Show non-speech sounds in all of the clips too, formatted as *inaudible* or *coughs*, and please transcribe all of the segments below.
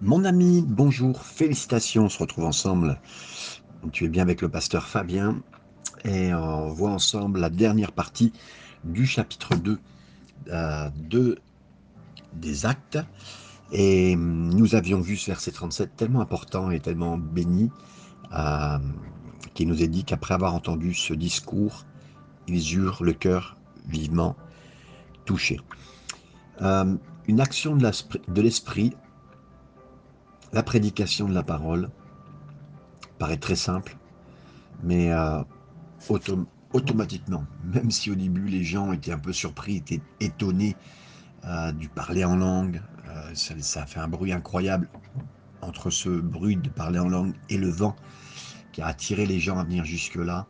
Mon ami, bonjour, félicitations, on se retrouve ensemble. Tu es bien avec le pasteur Fabien et on voit ensemble la dernière partie du chapitre 2 euh, de, des actes. Et nous avions vu ce verset 37 tellement important et tellement béni euh, qui nous est dit qu'après avoir entendu ce discours, ils eurent le cœur vivement touché. Euh, une action de l'esprit la prédication de la parole paraît très simple, mais euh, automatiquement, même si au début les gens étaient un peu surpris, étaient étonnés euh, du parler en langue, euh, ça, ça, a fait un bruit incroyable entre ce bruit de parler en langue et le vent qui a attiré les gens à venir jusque-là.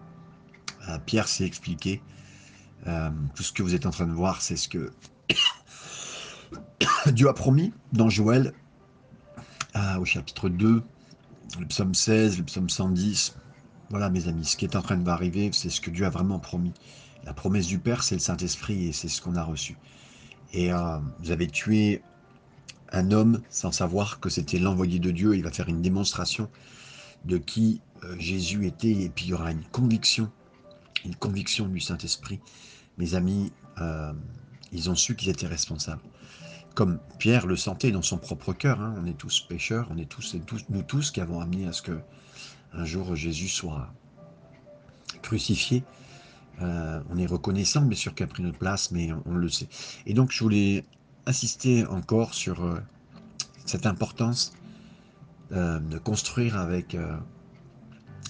Pierre s'est expliqué. tout ce que vous êtes en train de voir, c'est ce que *coughs* Dieu a promis dans Joël au chapitre 2, le psaume 16, le psaume 110. Voilà mes amis, ce qui est en train de arriver, c'est ce que Dieu a vraiment promis. La promesse du Père, c'est le Saint-Esprit et c'est ce qu'on a reçu. Et euh, vous avez tué un homme sans savoir que c'était l'envoyé de Dieu. Il va faire une démonstration de qui euh, Jésus était et puis il y aura une conviction, une conviction du Saint-Esprit. Mes amis, euh, ils ont su qu'ils étaient responsables comme Pierre le sentait dans son propre cœur. Hein. On est tous pécheurs, on est tous, tous, nous tous qui avons amené à ce que un jour Jésus soit crucifié. Euh, on est reconnaissant, bien sûr, qu'il a pris notre place, mais on, le sait. Et donc, je voulais insister encore sur euh, cette importance euh, de construire avec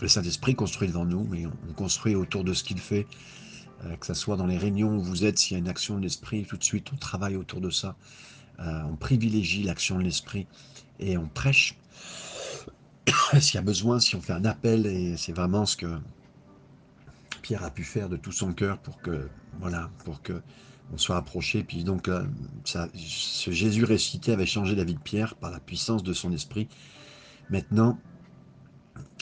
le Saint-Esprit, construit devant nous, mais on, construit autour de ce qu'il fait, que ce soit dans les réunions où vous êtes, s'il y a une action de l'Esprit, tout de suite, on travaille autour de ça. Euh, on privilégie l'action de l'esprit et on prêche *coughs* s'il y a besoin, si on fait un appel, et c'est vraiment ce que Pierre a pu faire de tout son cœur pour que, voilà, pour que on soit approché. Puis donc, euh, ça, ce Jésus ressuscité avait changé la vie de Pierre par la puissance de son esprit. Maintenant,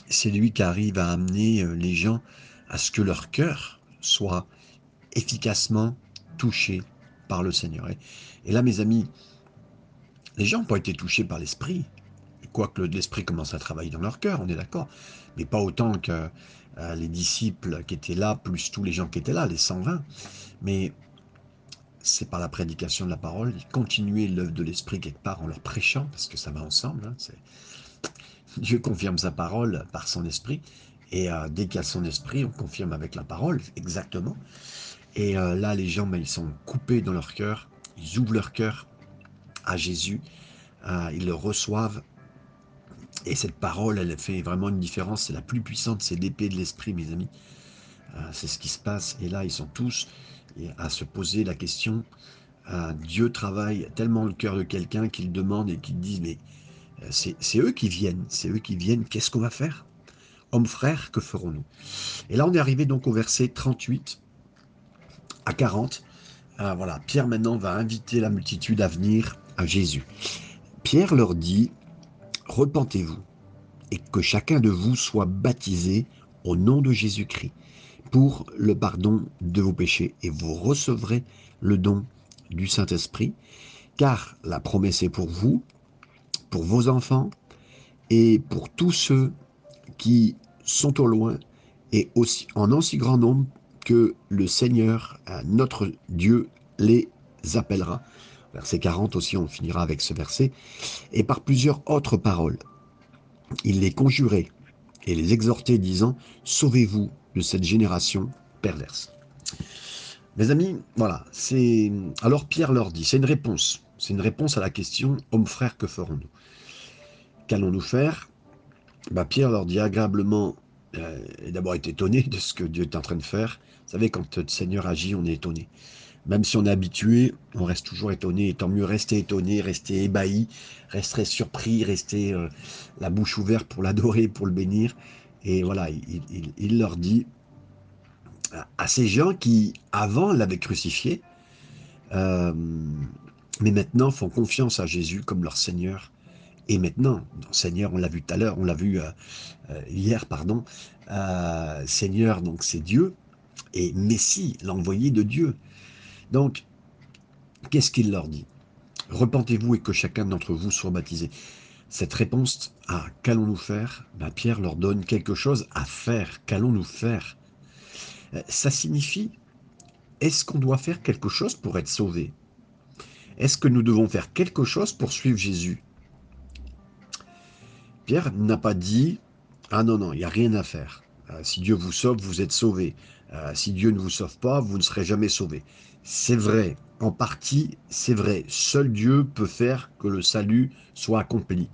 c'est lui qui arrive à amener euh, les gens à ce que leur cœur soit efficacement touché par le Seigneur. Et là, mes amis, les gens n'ont pas été touchés par l'esprit, quoique l'esprit commence à travailler dans leur cœur, on est d'accord, mais pas autant que euh, les disciples qui étaient là, plus tous les gens qui étaient là, les 120. Mais c'est par la prédication de la parole, continuer l'œuvre de l'esprit quelque part en leur prêchant, parce que ça va ensemble. Hein, Dieu confirme sa parole par son esprit, et euh, dès qu'il y a son esprit, on confirme avec la parole, exactement. Et euh, là, les gens, ben, ils sont coupés dans leur cœur, ils ouvrent leur cœur à Jésus, euh, ils le reçoivent. Et cette parole, elle fait vraiment une différence. C'est la plus puissante, c'est l'épée de l'esprit, mes amis. Euh, c'est ce qui se passe. Et là, ils sont tous à se poser la question. Dieu travaille tellement le cœur de quelqu'un qu'il demande et qu'il dit, mais c'est eux qui viennent, c'est eux qui viennent, qu'est-ce qu'on va faire? Hommes frères, que ferons-nous? Et là, on est arrivé donc au verset 38 à 40. Euh, voilà, Pierre maintenant va inviter la multitude à venir à Jésus. Pierre leur dit, repentez-vous et que chacun de vous soit baptisé au nom de Jésus-Christ pour le pardon de vos péchés et vous recevrez le don du Saint-Esprit, car la promesse est pour vous, pour vos enfants et pour tous ceux qui sont au loin et aussi en aussi grand nombre que le Seigneur, notre Dieu, les appellera. Verset 40 aussi, on finira avec ce verset. Et par plusieurs autres paroles, il les conjurait et les exhortait, disant, Sauvez-vous de cette génération perverse. Mes amis, voilà, c'est. Alors Pierre leur dit, c'est une réponse. C'est une réponse à la question Homme frère, que ferons-nous? Qu'allons-nous faire? Bah, Pierre leur dit agréablement euh, d'abord été étonné de ce que Dieu est en train de faire. Vous savez, quand le Seigneur agit, on est étonné. Même si on est habitué, on reste toujours étonné. Et tant mieux rester étonné, rester ébahi, rester surpris, rester euh, la bouche ouverte pour l'adorer, pour le bénir. Et voilà, il, leur dit à ces gens qui, avant, l'avaient crucifié, euh, mais maintenant font confiance à Jésus comme leur Seigneur et maintenant, Seigneur, on l'a vu tout à l'heure, on l'a vu euh, euh, hier, pardon, euh, Seigneur, donc c'est Dieu, et Messie, l'envoyé de Dieu. Donc, qu'est-ce qu'il leur dit? Repentez-vous et que chacun d'entre vous soit baptisé. cette réponse à qu'allons-nous faire? Ben, Pierre leur donne quelque chose à faire. Qu'allons-nous faire? Ça signifie, est-ce qu'on doit faire quelque chose pour être sauvé? Est-ce que nous devons faire quelque chose pour suivre Jésus? Pierre n'a pas dit, ah non, non, il n'y a rien à faire. Euh, si Dieu vous sauve, vous êtes sauvé. Euh, si Dieu ne vous sauve pas, vous ne serez jamais sauvé. C'est vrai, en partie, c'est vrai. Seul Dieu peut faire que le salut soit accompli.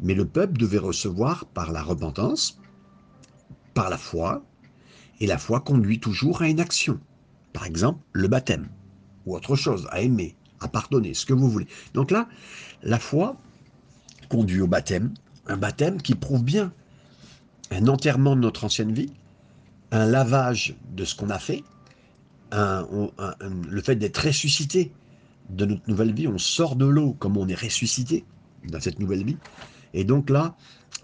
Mais le peuple devait recevoir par la repentance, par la foi, et la foi conduit toujours à une action. Par exemple, le baptême, ou autre chose, à aimer, à pardonner, ce que vous voulez. Donc là, la foi conduit au baptême, un baptême qui prouve bien un enterrement de notre ancienne vie, un lavage de ce qu'on a fait, le fait d'être ressuscité de notre nouvelle vie, on sort de l'eau comme on est ressuscité dans cette nouvelle vie. Et donc là,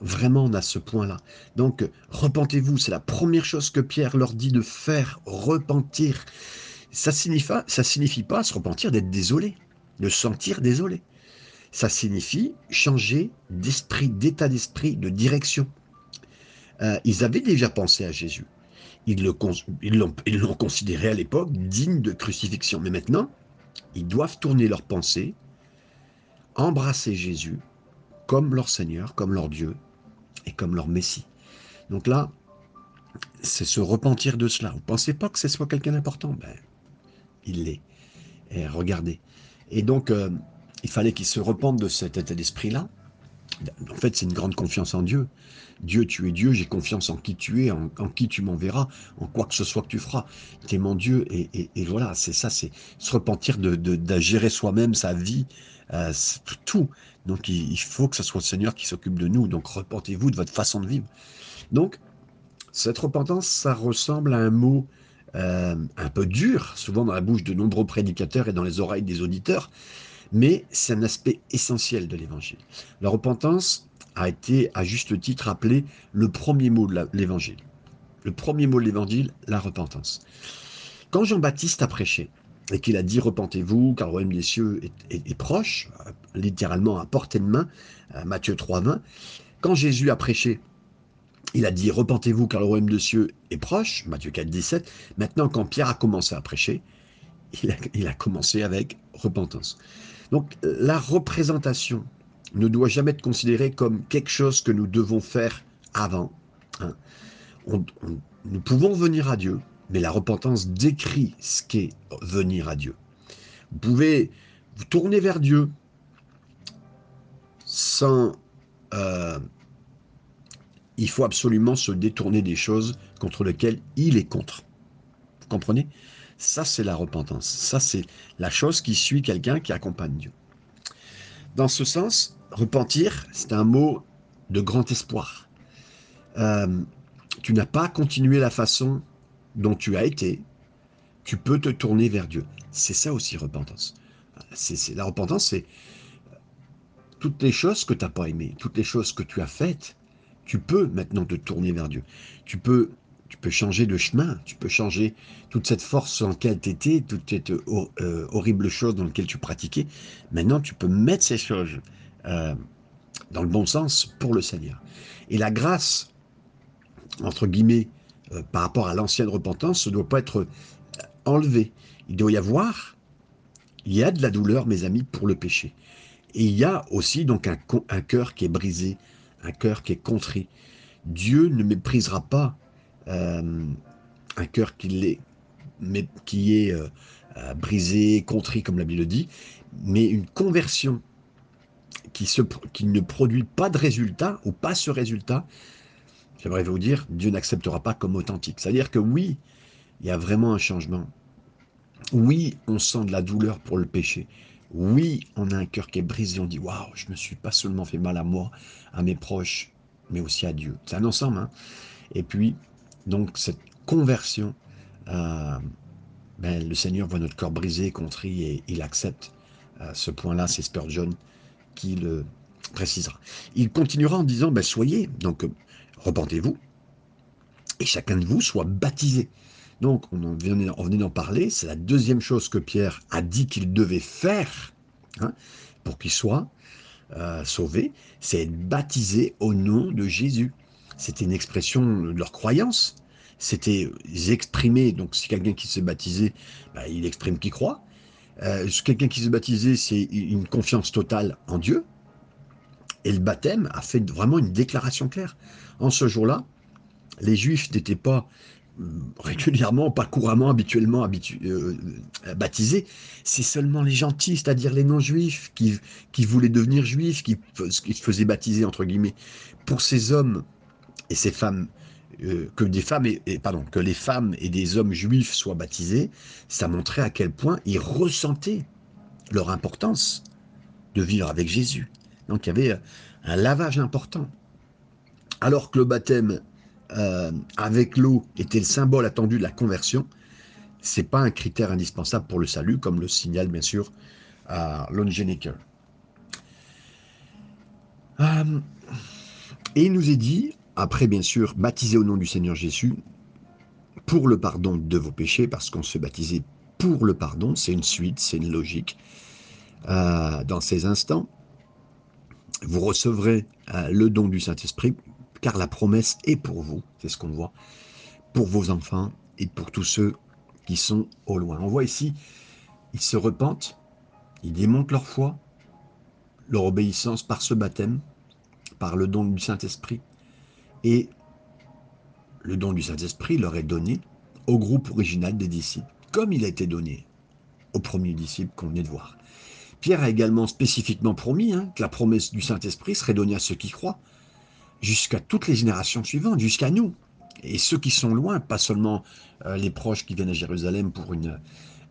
vraiment, on a ce point-là. Donc, repentez-vous, c'est la première chose que Pierre leur dit de faire, repentir. Ça signifie, ça signifie pas se repentir d'être désolé, de se sentir désolé. Ça signifie changer d'esprit, d'état d'esprit, de direction. Euh, ils avaient déjà pensé à Jésus. Ils l'ont considéré à l'époque digne de crucifixion. Mais maintenant, ils doivent tourner leur pensée, embrasser Jésus comme leur Seigneur, comme leur Dieu et comme leur Messie. Donc là, c'est se repentir de cela. Vous ne pensez pas que ce soit quelqu'un d'important? Ben, il l'est. Et regardez. Et donc, euh, il fallait qu'ils se repentent de cet état d'esprit-là. En fait, c'est une grande confiance en Dieu. Dieu, tu es Dieu, j'ai confiance en qui tu es, en, qui tu m'enverras, en quoi que ce soit que tu feras. Tu es mon Dieu, et, voilà, c'est ça, c'est se repentir de, soi-même sa vie, euh, tout. Donc il, faut que ce soit le Seigneur qui s'occupe de nous. Donc repentez-vous de votre façon de vivre. Donc, cette repentance, ça ressemble à un mot euh, un peu dur, souvent dans la bouche de nombreux prédicateurs et dans les oreilles des auditeurs, mais c'est un aspect essentiel de l'évangile. La repentance a été à juste titre appelé le premier mot de l'évangile. Le premier mot de l'évangile, la repentance. Quand Jean-Baptiste a prêché et qu'il a dit repentez-vous car le royaume des cieux est, proche, littéralement à portée de main, Matthieu 3.20, quand Jésus a prêché il a dit repentez-vous car le royaume des cieux est proche, Matthieu 4, 17. Maintenant, quand Pierre a commencé à prêcher, il a commencé avec repentance. Donc la représentation ne doit jamais être considérée comme quelque chose que nous devons faire avant. Hein. nous pouvons venir à Dieu, mais la repentance décrit ce qu'est venir à Dieu. Vous pouvez vous tourner vers Dieu sans... Euh, il faut absolument se détourner des choses contre lesquelles il est contre. Vous comprenez? Ça, c'est la repentance. Ça, c'est la chose qui suit quelqu'un qui accompagne Dieu. Dans ce sens, repentir, c'est un mot de grand espoir. Euh, tu n'as pas continué la façon dont tu as été. Tu peux te tourner vers Dieu. C'est ça aussi, repentance. C'est, la repentance, c'est toutes les choses que tu n'as pas aimées, toutes les choses que tu as faites, tu peux maintenant te tourner vers Dieu. Tu peux tu peux changer de chemin, tu peux changer toute cette force en laquelle tu étais, toute cette euh, horrible chose dans laquelle tu pratiquais. Maintenant, tu peux mettre ces choses euh, dans le bon sens pour le Seigneur. Et la grâce, entre guillemets, euh, par rapport à l'ancienne repentance, ne doit pas être enlevée. Il doit y avoir, il y a de la douleur, mes amis, pour le péché. Et il y a aussi donc un, un cœur qui est brisé, un cœur qui est contrit. Dieu ne méprisera pas un cœur qui est, mais qui est euh, euh, brisé, contrit, comme la Bible dit, mais une conversion qui, ne produit pas de résultat ou pas ce résultat, j'aimerais vous dire, Dieu n'acceptera pas comme authentique. C'est-à-dire que oui, il y a vraiment un changement. Oui, on sent de la douleur pour le péché. Oui, on a un cœur qui est brisé. On dit Waouh, je me suis pas seulement fait mal à moi, à mes proches, mais aussi à Dieu. C'est un ensemble. Hein Et puis, donc cette conversion, euh, ben, le Seigneur voit notre corps brisé, contrit et il accepte. Euh, ce point-là, c'est Spurgeon qui le précisera. Il continuera en disant, ben, soyez, donc repentez-vous, et chacun de vous soit baptisé. Donc on, en venait, d'en parler, c'est la deuxième chose que Pierre a dit qu'il devait faire hein, pour qu'il soit euh, sauvés, c'est être baptisé au nom de Jésus. C'était une expression de leur croyance. C'était exprimer, donc si quelqu'un qui s'est baptisé, bah, il exprime qu'il croit. Euh, quelqu'un qui s'est baptisé, c'est une confiance totale en Dieu. Et le baptême a fait vraiment une déclaration claire. En ce jour-là, les Juifs n'étaient pas euh, régulièrement, pas couramment, habituellement euh, baptisés. C'est seulement les gentils, c'est-à-dire les non-juifs, qui, qui, voulaient devenir juifs, qui, qui, se faisaient baptiser, entre guillemets. Pour ces hommes et ces femmes, euh, que des femmes et, pardon, que les femmes et des hommes juifs soient baptisés, ça montrait à quel point ils ressentaient leur importance de vivre avec Jésus. Donc il y avait un lavage important. Alors que le baptême euh, avec l'eau était le symbole attendu de la conversion, c'est pas un critère indispensable pour le salut, comme le signale bien sûr à euh, et il nous est dit, après bien sûr, baptisé au nom du Seigneur Jésus, pour le pardon de vos péchés, parce qu'on se baptisait pour le pardon, c'est une suite, c'est une logique. Euh, dans ces instants, vous recevrez le don du Saint-Esprit car la promesse est pour vous, c'est ce qu'on voit, pour vos enfants et pour tous ceux qui sont au loin. On voit ici, ils se repentent, ils démontrent leur foi, leur obéissance par ce baptême, par le don du Saint-Esprit, et le don du Saint-Esprit leur est donné au groupe original des disciples, comme il a été donné aux premiers disciples qu'on venait de voir. Pierre a également spécifiquement promis hein, que la promesse du Saint-Esprit serait donnée à ceux qui croient, jusqu'à toutes les générations suivantes, jusqu'à nous. Et ceux qui sont loin, pas seulement euh, les proches qui viennent à Jérusalem pour une,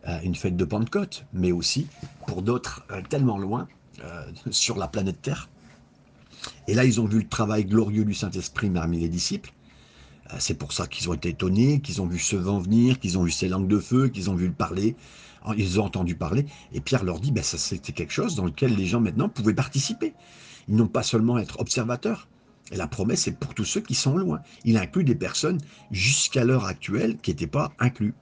euh, fête de Pentecôte, mais aussi pour d'autres euh, tellement loin sur la planète Terre. Et là, ils ont vu le travail glorieux du Saint-Esprit parmi les disciples. C'est pour ça qu'ils ont été étonnés, qu'ils ont vu ce vent venir, qu'ils ont vu ces langues de feu, qu'ils ont vu le parler. Ils ont entendu parler. Et Pierre leur dit, ben, ça c'était quelque chose dans lequel les gens maintenant pouvaient participer. Ils n'ont pas seulement être observateurs, et la promesse est pour tous ceux qui sont loin. Il inclut des personnes jusqu'à l'heure actuelle qui n'étaient pas inclus.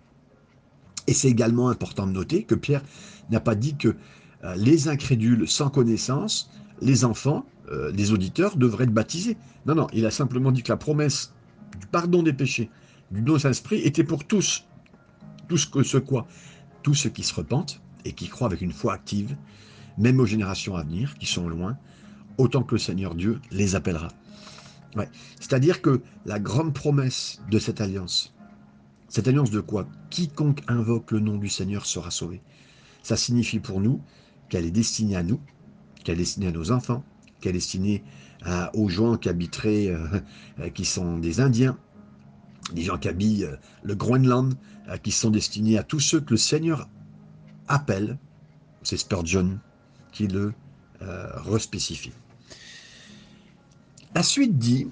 Et c'est également important de noter que Pierre n'a pas dit que euh, les incrédules sans connaissance, les enfants, euh, les auditeurs devraient être baptisés. Non, non, il a simplement dit que la promesse du pardon des péchés, du don Saint-Esprit était pour tous. Que ce quoi Tous ceux qui se repentent et qui croient avec une foi active, même aux générations à venir, qui sont loin, autant que le Seigneur Dieu les appellera. C'est-à-dire que la grande promesse de cette alliance, cette alliance de quoi? Quiconque invoque le nom du Seigneur sera sauvé. Ça signifie pour nous qu'elle est destinée à nous, qu'elle est destinée à nos enfants, qu'elle est destinée aux gens qui habiteraient, euh, qui sont des Indiens, des gens qui habitent euh, le Groenland, euh, qui sont destinés à tous ceux que le Seigneur appelle. C'est Spurgeon qui le respécifie. La suite dit,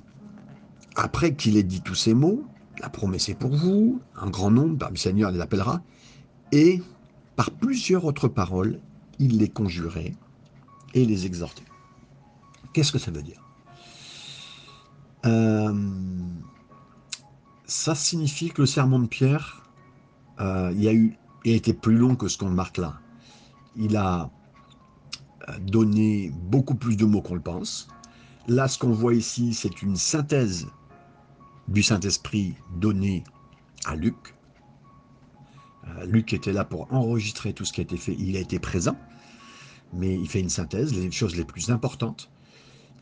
après qu'il ait dit tous ces mots, la promesse est pour vous, un grand nombre parmi le Seigneur les appellera, et par plusieurs autres paroles, il les conjurait et les exhortait. Qu'est-ce que ça veut dire? Euh, Ça signifie que le sermon de Pierre, euh, il, a eu, été plus long que ce qu'on marque là. Il a euh, donné beaucoup plus de mots qu'on le pense. Là, ce qu'on voit ici, c'est une synthèse du Saint-Esprit donnée à Luc. Luc était là pour enregistrer tout ce qui a été fait. Il a été présent, mais il fait une synthèse, les choses les plus importantes.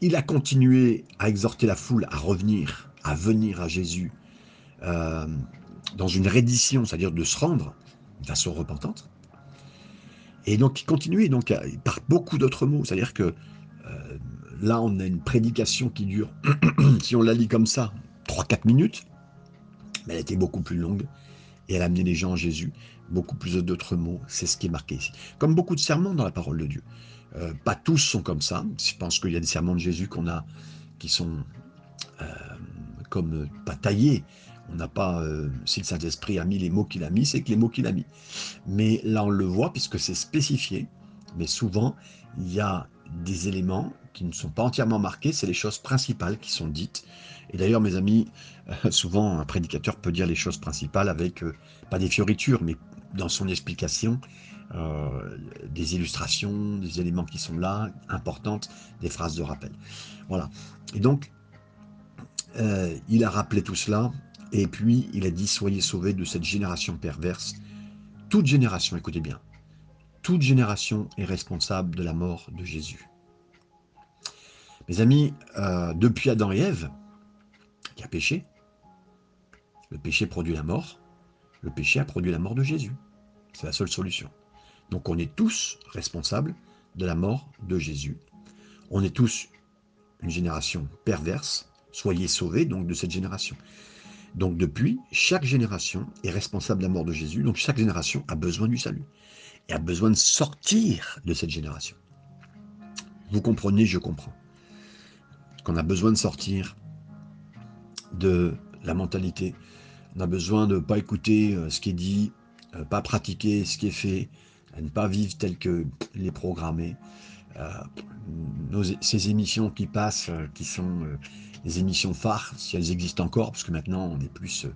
Il a continué à exhorter la foule à revenir, à venir à Jésus euh, dans une reddition, c'est-à-dire de se rendre de façon repentante. Et donc il continuait donc, par beaucoup d'autres mots, c'est-à-dire que euh, là, on a une prédication qui dure, *coughs* si on la lit comme ça, 3-4 minutes, mais elle était beaucoup plus longue et elle a amené les gens à Jésus. Beaucoup plus d'autres mots, c'est ce qui est marqué ici. Comme beaucoup de sermons dans la parole de Dieu. Euh, pas tous sont comme ça. Je pense qu'il y a des sermons de Jésus qu'on a qui sont euh, comme pas taillés. On n'a pas, euh, si le Saint-Esprit a mis les mots qu'il a mis, c'est que les mots qu'il a mis. Mais là, on le voit puisque c'est spécifié. Mais souvent, il y a des éléments qui ne sont pas entièrement marqués, c'est les choses principales qui sont dites. Et d'ailleurs, mes amis, euh, souvent un prédicateur peut dire les choses principales avec, euh, pas des fioritures, mais dans son explication, des illustrations, des éléments qui sont là, importantes, des phrases de rappel. Voilà. Et donc, il a rappelé tout cela, et puis il a dit, soyez sauvés de cette génération perverse. Toute génération, écoutez bien, toute génération est responsable de la mort de Jésus. Mes amis, euh, depuis Adam et Ève, qui a péché, le péché produit la mort, le péché a produit la mort de Jésus. C'est la seule solution. Donc on est tous responsables de la mort de Jésus. On est tous une génération perverse. Soyez sauvés donc de cette génération. Donc depuis, chaque génération est responsable de la mort de Jésus. Donc chaque génération a besoin du salut et a besoin de sortir de cette génération. Vous comprenez, je comprends. Qu'on a besoin de sortir de la mentalité. On a besoin de ne pas écouter euh, ce qui est dit, euh, pas pratiquer ce qui est fait, ne pas vivre tel que les programmés. Euh, ces émissions qui passent, qui sont les émissions phares, si elles existent encore, parce que maintenant on est plus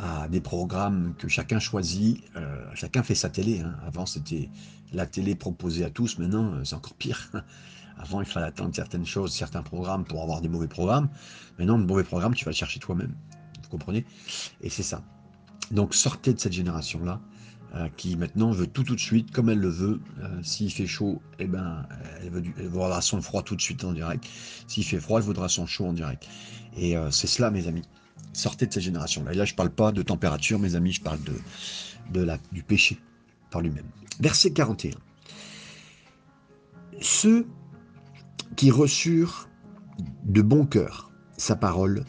à des programmes que chacun choisit, euh, chacun fait sa télé. Hein. Avant, c'était la télé proposée à tous, maintenant, euh, c'est encore pire. Avant, il fallait attendre certaines choses, certains programmes pour avoir des mauvais programmes. Maintenant, de mauvais programmes, tu vas le chercher toi-même. Vous comprenez? Et c'est ça. Donc, sortez de cette génération-là, euh, qui maintenant veut tout tout de suite, comme elle le veut. S'il fait chaud, eh ben, elle, veut elle voudra son froid tout de suite en direct. S'il fait froid, elle voudra son chaud en direct. Et c'est cela, mes amis. Sortez de cette génération-là. Et là, je ne parle pas de température, mes amis, je parle de, de la, du péché par lui-même. Verset 41. Ceux qui reçurent de bon cœur sa parole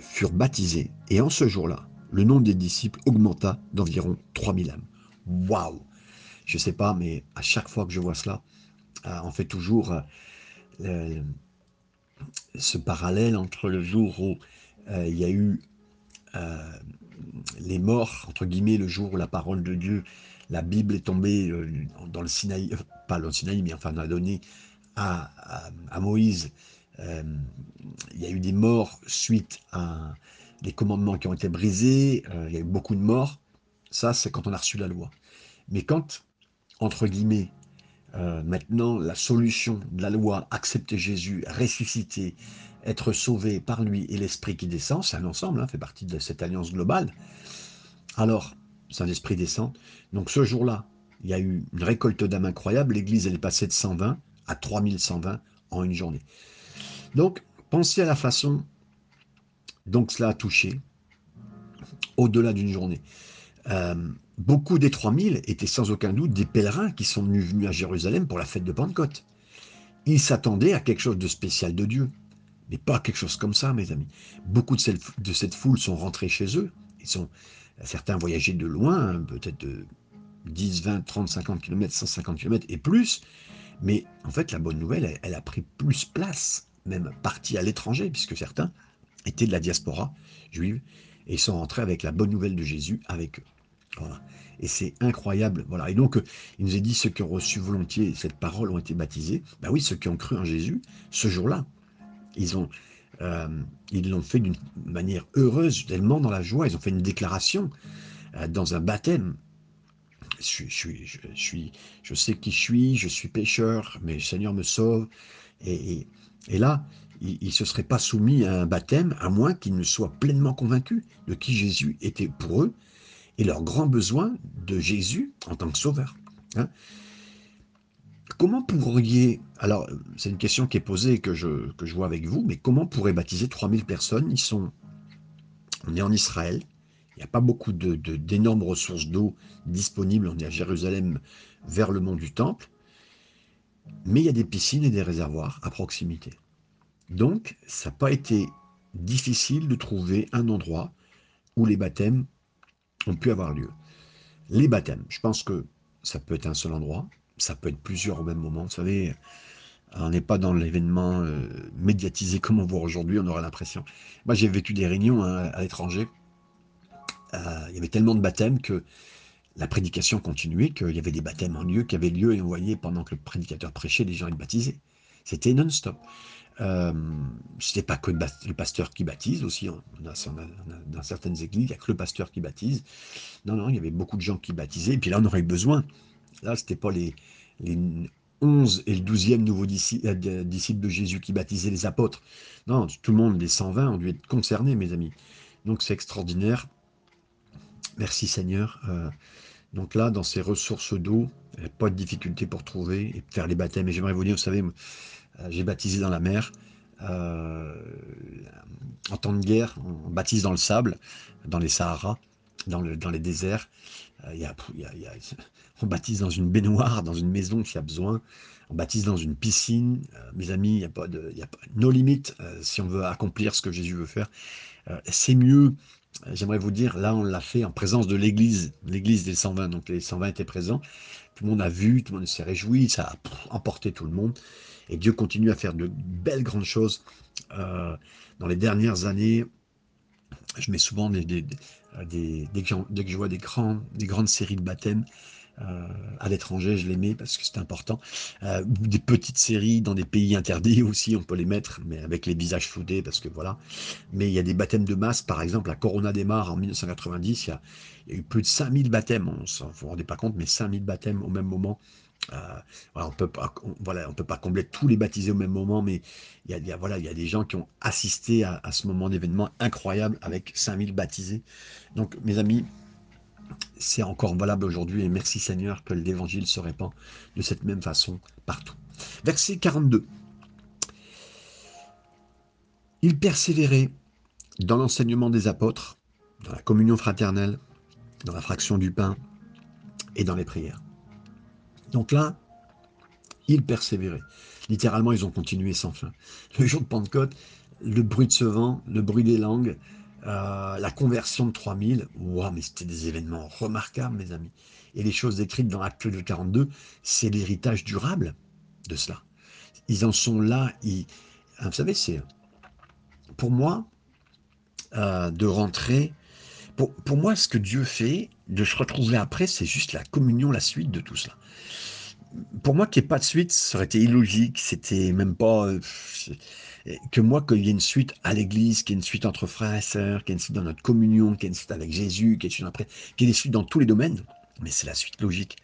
furent baptisés, et en ce jour-là, le nombre des disciples augmenta d'environ 3000 âmes. Waouh Je ne sais pas, mais à chaque fois que je vois cela, euh, on fait toujours euh, ce parallèle entre le jour où euh, il y a eu les morts, entre guillemets, le jour où la parole de Dieu, la Bible est tombée dans le Sinaï, pas dans le Sinaï, mais enfin, on a donné à, Moïse. il y a eu des morts suite à des commandements qui ont été brisés, il y a eu beaucoup de morts. Ça, c'est quand on a reçu la loi. Mais quand, entre guillemets, maintenant, la solution de la loi, accepter Jésus, ressusciter, être sauvé par lui et l'Esprit qui descend, c'est un ensemble, hein, fait partie de cette alliance globale. Alors, Saint-Esprit descend. Donc ce jour-là, il y a eu une récolte d'âmes incroyable. L'Église, elle est passée de 120 à 3120 en une journée. Donc, pensez à la façon dont cela a touché au-delà d'une journée. Euh, beaucoup des 3000 étaient sans aucun doute des pèlerins qui sont venus, à Jérusalem pour la fête de Pentecôte. Ils s'attendaient à quelque chose de spécial de Dieu mais pas quelque chose comme ça, mes amis. Beaucoup de cette, foule sont rentrés chez eux. Ils sont, certains voyagé de loin, peut-être de 10, 20, 30, 50 km, 150 km et plus. Mais en fait, la bonne nouvelle, elle, a pris plus place, même partie à l'étranger, puisque certains étaient de la diaspora juive et sont rentrés avec la bonne nouvelle de Jésus avec eux. Et c'est incroyable. Voilà. Et donc, il nous est dit ceux qui ont reçu volontiers cette parole ont été baptisés. Ben oui, ceux qui ont cru en Jésus, ce jour-là, ils ont, euh, ils l'ont fait d'une manière heureuse, tellement dans la joie. Ils ont fait une déclaration euh, dans un baptême. Je, suis, je sais qui je suis, je suis pécheur, mais le Seigneur me sauve. Et, et, là, ils ne se seraient pas soumis à un baptême, à moins qu'ils ne soient pleinement convaincus de qui Jésus était pour eux et leur grand besoin de Jésus en tant que sauveur. Hein. Comment pourriez, alors c'est une question qui est posée et que je, que je vois avec vous, mais comment pourrait baptiser 3000 personnes? Ils sont, On est en Israël, il n'y a pas beaucoup d'énormes ressources d'eau disponibles, on est à Jérusalem vers le mont du Temple, mais il y a des piscines et des réservoirs à proximité. Donc, ça n'a pas été difficile de trouver un endroit où les baptêmes ont pu avoir lieu. Les baptêmes, je pense que ça peut être un seul endroit, ça peut être plusieurs au même moment. Vous savez, on n'est pas dans l'événement euh, médiatisé comme on voit aujourd'hui, on aurait l'impression. Moi, j'ai vécu des réunions hein, à l'étranger. Euh, il y avait tellement de baptêmes que la prédication continuait, qu'il y avait des baptêmes en lieu qui avaient lieu et on voyait pendant que le prédicateur prêchait, les gens étaient baptisés. C'était non-stop. Euh, ce n'est pas que le pasteur qui baptise aussi. dans certaines églises, il n'y a que le pasteur qui baptise. Non, non, il y avait beaucoup de gens qui baptisaient. Et puis là, on aurait eu besoin Là, c'était pas les, les 11 et le 12e nouveau euh, disciple de Jésus qui baptisait les apôtres. Non, tout le monde, les 120, ont dû être concernés, mes amis. Donc c'est extraordinaire. Merci Seigneur. Euh, donc là, dans ces ressources d'eau, pas de difficulté pour trouver et faire les baptêmes. Et j'aimerais vous dire, vous savez, euh, j'ai baptisé dans la mer. en temps de guerre, on baptise dans le sable, dans les Sahara, dans, le, dans les déserts. Y a, *laughs* on baptise dans une baignoire, dans une maison s'il y a besoin. On baptise dans une piscine. Euh, mes amis, il n'y a pas de, nos limites euh, si on veut accomplir ce que Jésus veut faire. Euh, c'est mieux. J'aimerais vous dire, là, on l'a fait en présence de l'Église, l'Église des 120. Donc les 120 étaient présents. Tout le monde a vu, tout le monde s'est réjoui, ça a emporté tout le monde. Et Dieu continue à faire de belles grandes choses. dans les dernières années, je mets souvent des, dès, que je vois des grandes séries de baptêmes, euh, à l'étranger, je les mets parce que c'est important. Euh, des petites séries dans des pays interdits *laughs* aussi, on peut les mettre, mais avec les visages floudés, parce que voilà. Mais il y a des baptêmes de masse, par exemple, la Corona démarre en 1990, il y a, eu plus de 5000 baptêmes, on ne vous rendez pas compte, mais 5000 baptêmes au même moment. Euh, voilà, on peut pas, voilà, on peut pas combler tous les baptisés au même moment, mais il y a, voilà, il y a des gens qui ont assisté à, à ce moment d'événement incroyable avec 5000 baptisés. Donc, mes amis, c'est encore valable aujourd'hui et merci Seigneur que l'évangile se répand de cette même façon partout. Verset 42. Il persévérait dans l'enseignement des apôtres, dans la communion fraternelle, dans la fraction du pain et dans les prières. Donc là, il persévérait. Littéralement, ils ont continué sans fin. Le jour de Pentecôte, le bruit de ce vent, le bruit des langues, euh, la conversion de 3000, wow, mais c'était des événements remarquables, mes amis. Et les choses décrites dans Acte de 42, c'est l'héritage durable de cela. Ils en sont là. Ils... Vous savez, c'est pour moi euh, de rentrer. Pour, pour, moi, ce que Dieu fait, de se retrouver après, c'est juste la communion, la suite de tout cela. Pour moi, qu'il n'y ait pas de suite, ça aurait été illogique. C'était même pas. Que moi, qu'il y ait une suite à l'église, qu'il y ait une suite entre frères et sœurs, qu'il y ait une suite dans notre communion, qu'il y ait une suite avec Jésus, qu'il y ait une suite dans tous les domaines, mais c'est la suite logique.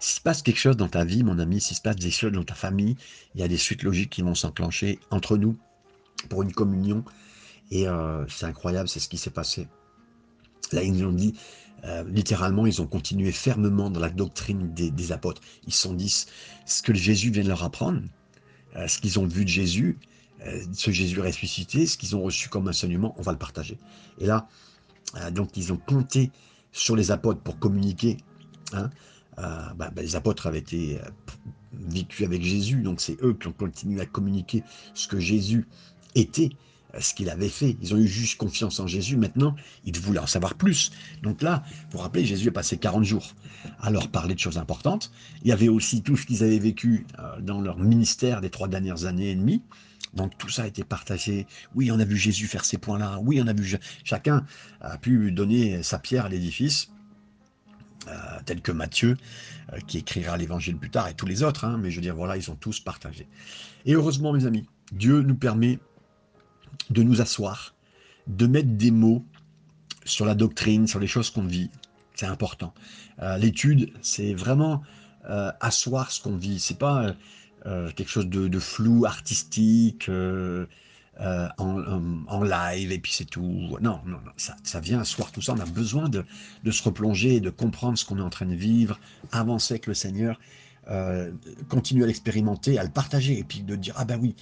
S'il se passe quelque chose dans ta vie, mon ami, s'il se passe des choses dans ta famille, il y a des suites logiques qui vont s'enclencher entre nous pour une communion. Et euh, c'est incroyable, c'est ce qui s'est passé. Là, ils nous ont dit, euh, littéralement, ils ont continué fermement dans la doctrine des, apôtres. Ils se sont dit ce que Jésus vient de leur apprendre, euh, ce qu'ils ont vu de Jésus, ce Jésus ressuscité, ce qu'ils ont reçu comme enseignement, on va le partager. Et là, euh, donc ils ont compté sur les apôtres pour communiquer. Hein. Euh, bah, bah, les apôtres avaient été vécus avec Jésus, donc c'est eux qui ont continué à communiquer ce que Jésus était, ce qu'il avait fait. Ils ont eu juste confiance en Jésus. Maintenant, ils voulaient en savoir plus. Donc là, vous vous rappelez, Jésus a passé 40 jours à leur parler de choses importantes. Il y avait aussi tout ce qu'ils avaient vécu dans leur ministère des trois dernières années et demie. Donc tout ça a été partagé. Oui, on a vu Jésus faire ces points-là. Oui, on a vu chacun a pu donner sa pierre à l'édifice. Euh, tel que Matthieu, euh, qui écrira l'évangile plus tard, et tous les autres, hein, mais je veux dire, voilà, ils ont tous partagé. Et heureusement, mes amis, Dieu nous permet de nous asseoir, de mettre des mots sur la doctrine, sur les choses qu'on vit. C'est important. Euh, l'étude, c'est vraiment asseoir ce qu'on vit. C'est pas euh, quelque chose de, flou, artistique, euh, euh, en, live, et puis c'est tout. Non, non, ça, ça, vient asseoir tout ça. On a besoin de, se replonger, de comprendre ce qu'on est en train de vivre, avancer avec le Seigneur, continuer à l'expérimenter, à le partager, et puis de dire, ah ben oui,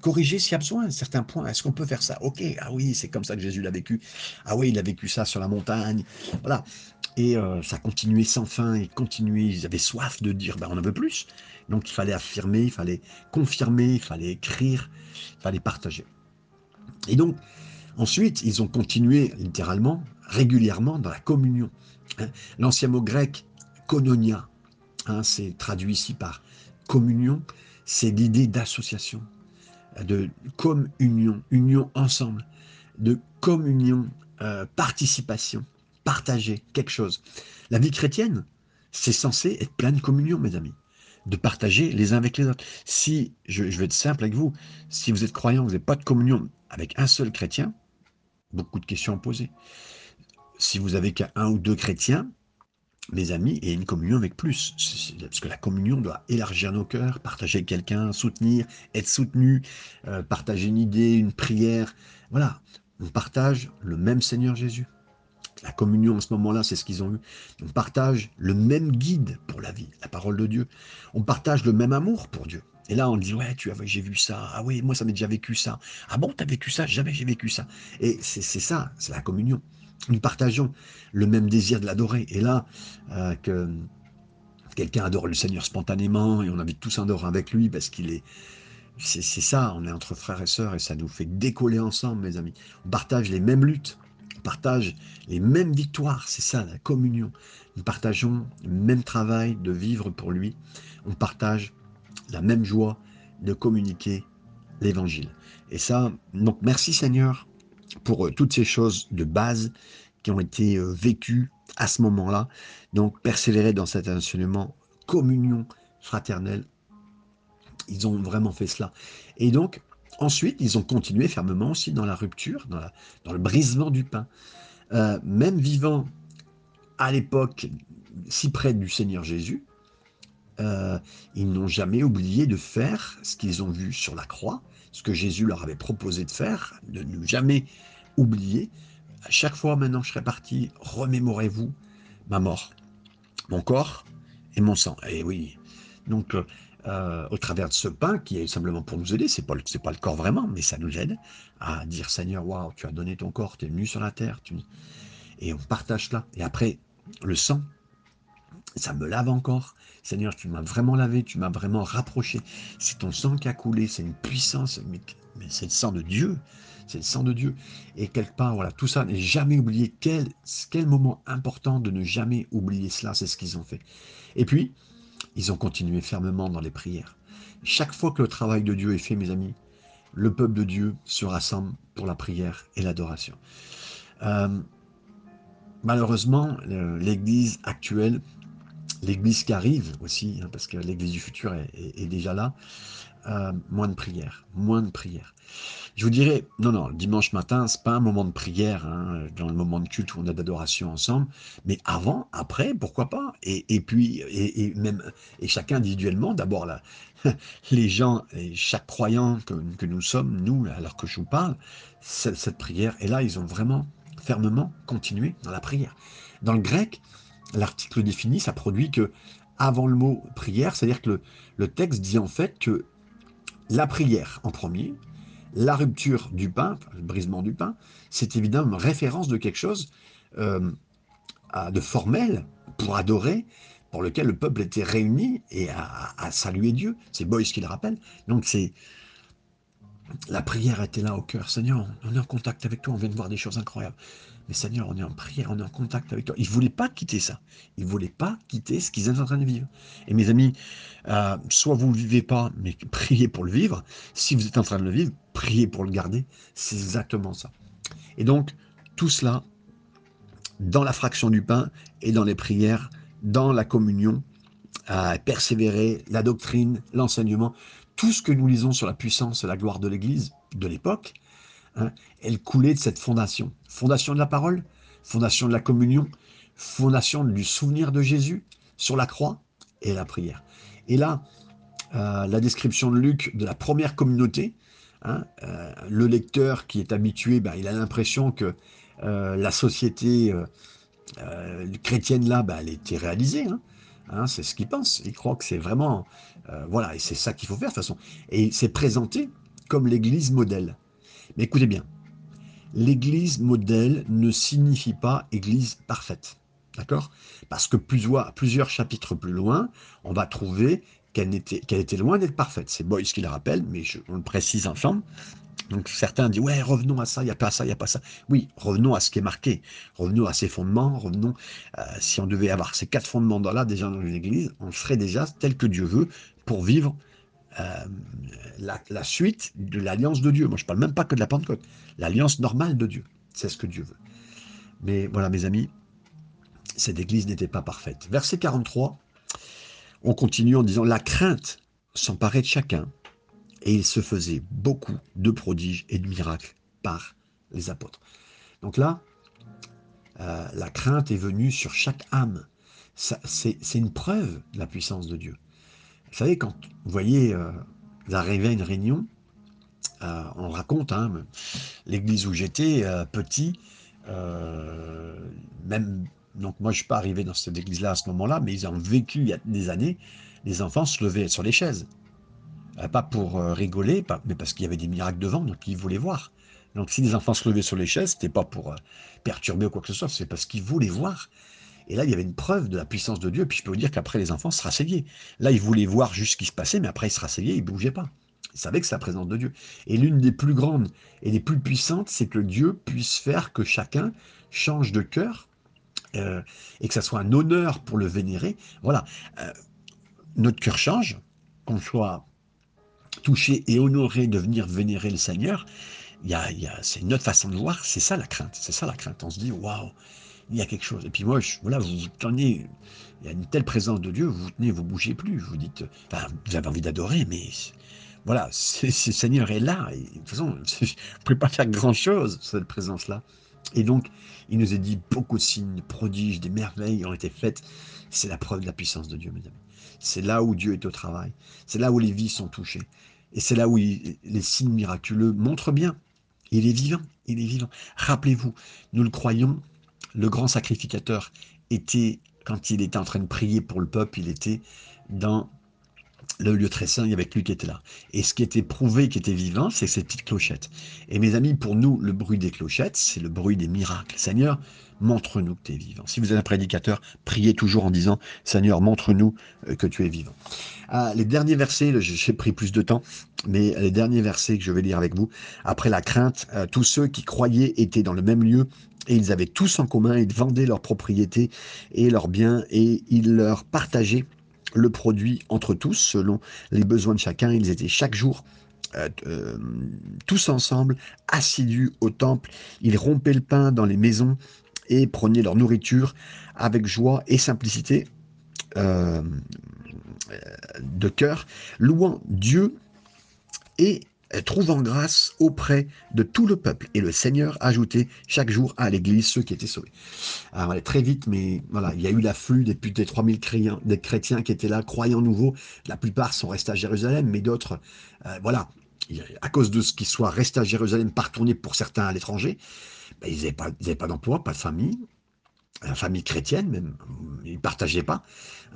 corriger s'il y a besoin à certains points. Est-ce qu'on peut faire ça? Ok, ah oui, c'est comme ça que Jésus l'a vécu. Ah oui, il a vécu ça sur la montagne. Voilà. Et ça continuait sans fin, et continuait, ils avaient soif de dire, ben, on en veut plus. Donc il fallait affirmer, il fallait confirmer, il fallait écrire, il fallait partager. Et donc, ensuite, ils ont continué littéralement, régulièrement dans la communion. Hein. L'ancien mot grec, kononia, hein, c'est traduit ici par communion, c'est l'idée d'association, de communion, union ensemble, de communion, euh, participation, partager quelque chose. La vie chrétienne, c'est censé être pleine de communion, mes amis de partager les uns avec les autres. Si, je, vais être simple avec vous, si vous êtes croyant, vous n'avez pas de communion avec un seul chrétien, beaucoup de questions à poser. Si vous avez qu'un ou deux chrétiens, mes amis, et une communion avec plus. Parce que la communion doit élargir nos cœurs, partager quelqu'un, soutenir, être soutenu, euh, partager une idée, une prière. Voilà, on partage le même Seigneur Jésus. La communion en ce moment-là, c'est ce qu'ils ont eu. On partage le même guide pour la vie, la parole de Dieu. On partage le même amour pour Dieu. Et là, on dit, ouais, tu as, j'ai vu ça. Ah oui, moi, ça m'est déjà vécu ça. Ah bon, tu as vécu ça? Jamais j'ai vécu ça. Et c'est ça, c'est la communion. Nous partageons le même désir de l'adorer. Et là, euh, que quelqu'un adore le Seigneur spontanément et on envie tous adorer avec lui parce qu'il est. C'est ça, on est entre frères et sœurs et ça nous fait décoller ensemble, mes amis. On partage les mêmes luttes, on partage les mêmes victoires, c'est ça la communion. Nous partageons le même travail de vivre pour lui. On partage la même joie de communiquer l'évangile. Et ça, donc merci Seigneur pour euh, toutes ces choses de base qui ont été euh, vécues à ce moment-là. Donc persévérer dans cet enseignement, communion fraternelle. Ils ont vraiment fait cela. Et donc, ensuite, ils ont continué fermement aussi dans la rupture, dans, le brisement du pain. Euh, même vivant à l'époque si près du Seigneur Jésus, ils n'ont jamais oublié de faire ce qu'ils ont vu sur la croix, ce que Jésus leur avait proposé de faire, de ne jamais oublier. À chaque fois maintenant je serai parti, remémorez-vous ma mort, mon corps et mon sang. Et oui, donc euh, au travers de ce pain qui est simplement pour nous aider, c'est pas pas le corps vraiment, mais ça nous aide à dire Seigneur, waouh, tu as donné ton corps, tu es venu sur la terre, tu... et on partage cela. Et après le sang, ça me lave encore. Seigneur, tu m'as vraiment lavé, tu m'as vraiment rapproché. C'est ton sang qui a coulé, c'est une puissance, mais, c'est le sang de Dieu. C'est le sang de Dieu. Et quelque part, voilà, tout ça, n'est jamais oublié. Quel, quel moment important de ne jamais oublier cela, c'est ce qu'ils ont fait. Et puis, ils ont continué fermement dans les prières. Chaque fois que le travail de Dieu est fait, mes amis, le peuple de Dieu se rassemble pour la prière et l'adoration. Euh, malheureusement, l'Église actuelle l'Église qui arrive aussi, hein, parce que l'Église du futur est, déjà là, euh, moins de prières, moins de prières. Je vous dirais, non, non, le dimanche matin, c'est pas un moment de prière, hein, dans le moment de culte où on a d'adoration ensemble, mais avant, après, pourquoi pas? Et, puis, et, même, et chacun individuellement, d'abord *laughs* les gens, et chaque croyant que, nous sommes, nous, alors que je vous parle, cette, prière, et là, ils ont vraiment fermement continué dans la prière. Dans le grec, l'article défini, ça produit que avant le mot prière, c'est-à-dire que le, texte dit en fait que la prière en premier, la rupture du pain, le brisement du pain, c'est évidemment une référence de quelque chose euh, de formel pour adorer, pour lequel le peuple était réuni et à, saluer Dieu. C'est Boyce qui le rappelle. Donc c'est la prière était là au cœur. Seigneur, on est en contact avec toi, on vient de voir des choses incroyables. Mais Seigneur, on est en prière, on est en contact avec toi. Ils ne voulaient pas quitter ça. Ils ne voulaient pas quitter ce qu'ils étaient en train de vivre. Et mes amis, euh, soit vous ne le vivez pas, mais *laughs* priez pour le vivre. Si vous êtes en train de le vivre, priez pour le garder. C'est exactement ça. Et donc, tout cela, dans la fraction du pain et dans les prières, dans la communion, à persévérer, la doctrine, l'enseignement, tout ce que nous lisons sur la puissance et la gloire de l'Église de l'époque, Hein, elle coulait de cette fondation. Fondation de la parole, fondation de la communion, fondation du souvenir de Jésus sur la croix et la prière. Et là, euh, la description de Luc de la première communauté, hein, euh, le lecteur qui est habitué, ben, il a l'impression que euh, la société chrétienne là, ben, elle était réalisée. Hein. c'est ce qu'il pense. Il croit que c'est vraiment... voilà, et c'est ça qu'il faut faire de toute façon. Et c'est présenté comme l'Église modèle. Mais écoutez bien, l'église modèle ne signifie pas église parfaite. D'accord? Parce que plusieurs, plusieurs chapitres plus loin, on va trouver qu'elle était, loin d'être parfaite. C'est Boyce qui le rappelle, mais on le précise ensemble. Donc certains disent, ouais, revenons à ça, il n'y a pas ça, il n'y a pas ça. Oui, revenons à ce qui est marqué. Revenons à ces fondements, revenons, euh, si on devait avoir ces quatre fondements-là déjà dans une église, on ferait déjà tel que Dieu veut pour vivre euh, la, suite de l'alliance de Dieu. Moi, je ne parle même pas que de la Pentecôte. L'alliance normale de Dieu. C'est ce que Dieu veut. Mais voilà, mes amis, cette église n'était pas parfaite. Verset 43, on continue en disant La crainte s'emparait de chacun, et il se faisait beaucoup de prodiges et de miracles par les apôtres. Donc là, euh, la crainte est venue sur chaque âme. c'est une preuve de la puissance de Dieu. Vous savez, quand vous voyez, euh, vous à une réunion, euh, on raconte, hein, l'église où j'étais, euh, petit, même, donc moi je ne suis pas arrivé dans cette église-là à ce moment-là, mais ils ont vécu il y a des années, les enfants se levaient sur les chaises. pas pour rigoler, mais parce qu'il y avait des miracles devant, donc ils voulaient voir. Donc si les enfants se levaient sur les chaises, c'était pas pour perturber ou quoi que ce soit, c'est parce qu'ils voulaient voir. Et là, il y avait une preuve de la puissance de Dieu. Puis je peux vous dire qu'après, les enfants se rasseyaient. Là, ils voulaient voir juste ce qui se passait, mais après, ils se rasseyaient, ils ne bougeaient pas. Ils savaient que c'est la présence de Dieu. Et l'une des plus grandes et des plus puissantes, c'est que Dieu puisse faire que chacun change de cœur euh, et que ça soit un honneur pour le vénérer. Voilà. Euh, notre cœur change, qu'on soit touché et honoré de venir vénérer le Seigneur. Il y a, c'est une autre façon de voir. C'est ça la crainte. C'est ça la crainte. On se dit, waouh, il y a quelque chose. Et puis moi, voilà, vous vous tenez, il y a une telle présence de Dieu, vous vous tenez, vous bougez plus. Vous dites, enfin, vous avez envie d'adorer, mais voilà, *laughs* ce Seigneur est là. De toute façon, *laughs* je ne pouvez pas faire grand-chose, cette présence-là. Et donc, il nous a dit beaucoup de signes, de prodiges, des merveilles ont été faites. C'est la preuve de la puissance de Dieu, mesdames. C'est là où Dieu est au travail. C'est là où les vies sont touchées. Et c'est là où les signes miraculeux montrent bien. Il est vivant, il est vivant. Rappelez-vous, nous le croyons, le grand sacrificateur était, quand il était en train de prier pour le peuple, il était dans le lieu très saint, il y avait lui qui était là. Et ce qui était prouvé, qui était vivant, c'est ces petites clochettes. Et mes amis, pour nous, le bruit des clochettes, c'est le bruit des miracles. Seigneur, montre-nous que tu es vivant. Si vous êtes un prédicateur, priez toujours en disant, Seigneur, montre-nous euh, que tu es vivant. Ah, les derniers versets, j'ai pris plus de temps, mais les derniers versets que je vais lire avec vous, après la crainte, euh, tous ceux qui croyaient étaient dans le même lieu et ils avaient tous en commun, ils vendaient leurs propriétés et leurs biens et ils leur partageaient le produit entre tous selon les besoins de chacun. Ils étaient chaque jour euh, euh, tous ensemble, assidus au temple. Ils rompaient le pain dans les maisons et prenaient leur nourriture avec joie et simplicité euh, de cœur, louant Dieu et trouvant grâce auprès de tout le peuple. Et le Seigneur ajoutait chaque jour à l'Église ceux qui étaient sauvés. Alors, allait très vite, mais voilà, il y a eu l'afflux des plus de 3000 chrétiens, qui étaient là, croyants nouveaux. La plupart sont restés à Jérusalem, mais d'autres, euh, voilà, à cause de ce qu'ils soient restés à Jérusalem, pas retournés pour certains à l'étranger, ben, ils n'avaient pas d'emploi, pas de famille, la famille chrétienne même, ils ne partageaient pas.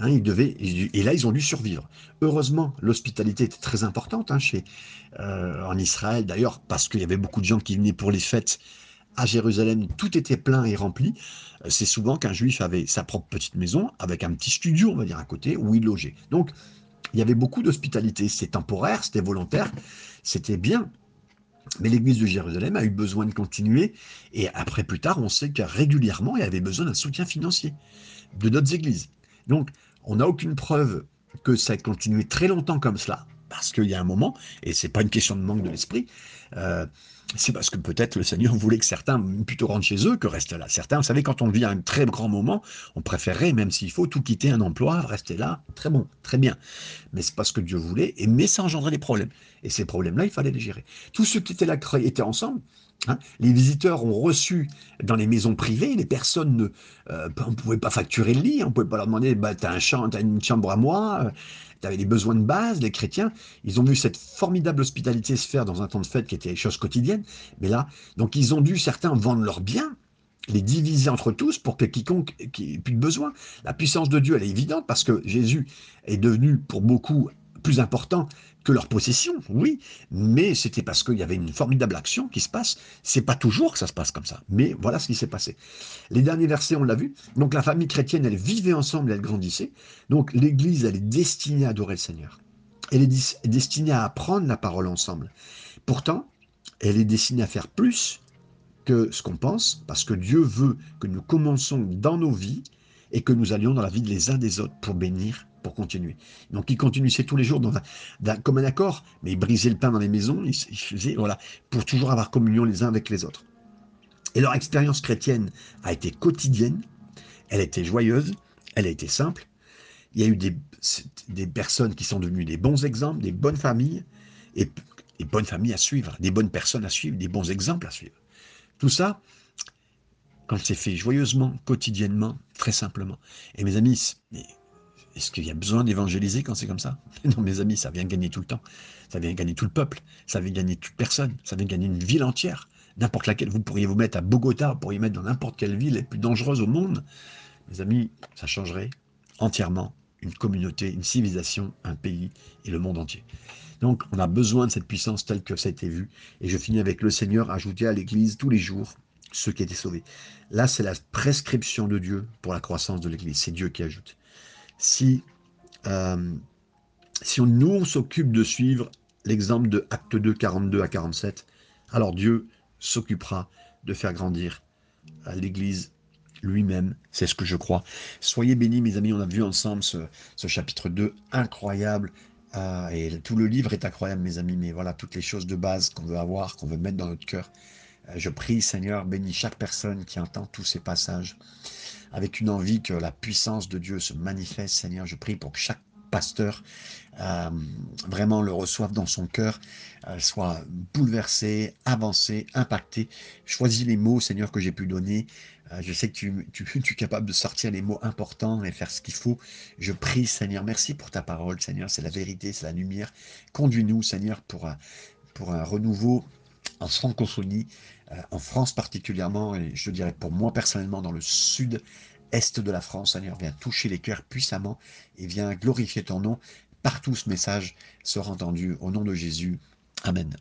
Hein, ils devaient, et là, ils ont dû survivre. Heureusement, l'hospitalité était très importante hein, chez, euh, en Israël, d'ailleurs, parce qu'il y avait beaucoup de gens qui venaient pour les fêtes à Jérusalem, tout était plein et rempli. Euh, c'est souvent qu'un juif avait sa propre petite maison avec un petit studio, on va dire, à côté, où il logeait. Donc, il y avait beaucoup d'hospitalité. C'était temporaire, c'était volontaire, c'était bien. Mais l'église de Jérusalem a eu besoin de continuer. Et après, plus tard, on sait que régulièrement, y avait besoin d'un soutien financier de d'autres églises. Donc, on n'a aucune preuve que ça ait continué très longtemps comme cela, parce qu'il y a un moment, et c'est pas une question de manque de l'esprit, euh, c'est parce que peut-être le Seigneur voulait que certains plutôt rentrent chez eux que restent là. Certains, vous savez, quand on vit un très grand moment, on préférerait, même s'il faut, tout quitter un emploi, rester là. Très bon, très bien. Mais c'est parce que Dieu voulait, et mais ça engendrait des problèmes. Et ces problèmes-là, il fallait les gérer. Tous ceux qui étaient là étaient ensemble. Hein. les visiteurs ont reçu dans les maisons privées, les personnes ne, euh, on pouvait pas facturer le lit, on ne pouvait pas leur demander, bah, tu as, as, une chambre à moi, tu avais des besoins de base, les chrétiens, ils ont vu cette formidable hospitalité se faire dans un temps de fête qui était chose quotidienne, mais là, donc ils ont dû, certains, vendre leurs biens, les diviser entre tous pour que quiconque ait plus de besoin. La puissance de Dieu, elle est évidente parce que Jésus est devenu pour beaucoup plus important que leur possession, oui, mais c'était parce qu'il y avait une formidable action qui se passe. C'est pas toujours que ça se passe comme ça, mais voilà ce qui s'est passé. Les derniers versets, on l'a vu. Donc la famille chrétienne, elle vivait ensemble, elle grandissait. Donc l'Église, elle est destinée à adorer le Seigneur. Elle est destinée à apprendre la parole ensemble. Pourtant, elle est destinée à faire plus que ce qu'on pense, parce que Dieu veut que nous commençons dans nos vies et que nous allions dans la vie les uns des autres pour bénir pour continuer. Donc il continuait tous les jours dans un, comme un accord, mais il brisait le pain dans les maisons, il, faisait, voilà, pour toujours avoir communion les uns avec les autres. Et leur expérience chrétienne a été quotidienne, elle était joyeuse, elle a été simple. Il y a eu des, des personnes qui sont devenues des bons exemples, des bonnes familles, et des bonnes familles à suivre, des bonnes personnes à suivre, des bons exemples à suivre. Tout ça, quand c'est fait joyeusement, quotidiennement, très simplement. Et mes amis, est-ce qu'il y a besoin d'évangéliser quand c'est comme ça? *laughs* Non, mes amis, ça vient gagner tout le temps. Ça vient gagner tout le peuple. Ça vient gagner toute personne. Ça vient gagner une ville entière. N'importe laquelle. Vous pourriez vous mettre à Bogota, vous pourriez mettre dans n'importe quelle ville les plus dangereuse au monde. Mes amis, ça changerait entièrement une communauté, une civilisation, un pays et le monde entier. Donc, on a besoin de cette puissance telle que ça a été vu. Et je finis avec le Seigneur ajouté à l'Église tous les jours ceux qui étaient sauvés. Là, c'est la prescription de Dieu pour la croissance de l'Église. C'est Dieu qui ajoute. Si, euh, si on, nous, on s'occupe de suivre l'exemple de Acte 2, 42 à 47, alors Dieu s'occupera de faire grandir euh, l'Église lui-même. C'est ce que je crois. Soyez bénis, mes amis. On a vu ensemble ce, chapitre 2 incroyable. Euh, et tout le livre est incroyable, mes amis. Mais voilà, toutes les choses de base qu'on veut avoir, qu'on veut mettre dans notre cœur. Je prie, Seigneur, bénis chaque personne qui entend tous ces passages avec une envie que la puissance de Dieu se manifeste, Seigneur. Je prie pour que chaque pasteur euh, vraiment le reçoive dans son cœur, euh, soit bouleversé, avancé, impacté. Choisis les mots, Seigneur, que j'ai pu donner. Euh, je sais que tu, *laughs* es capable de sortir les mots importants et faire ce qu'il faut. Je prie, Seigneur, merci pour ta parole, Seigneur. C'est la vérité, c'est la lumière. Conduis-nous, Seigneur, pour un renouveau en francophonie, euh, en France particulièrement, et je dirais pour moi personnellement dans le sud est de la France, Seigneur, viens toucher les cœurs puissamment et viens glorifier ton nom. Partout ce message sera entendu au nom de Jésus. Amen.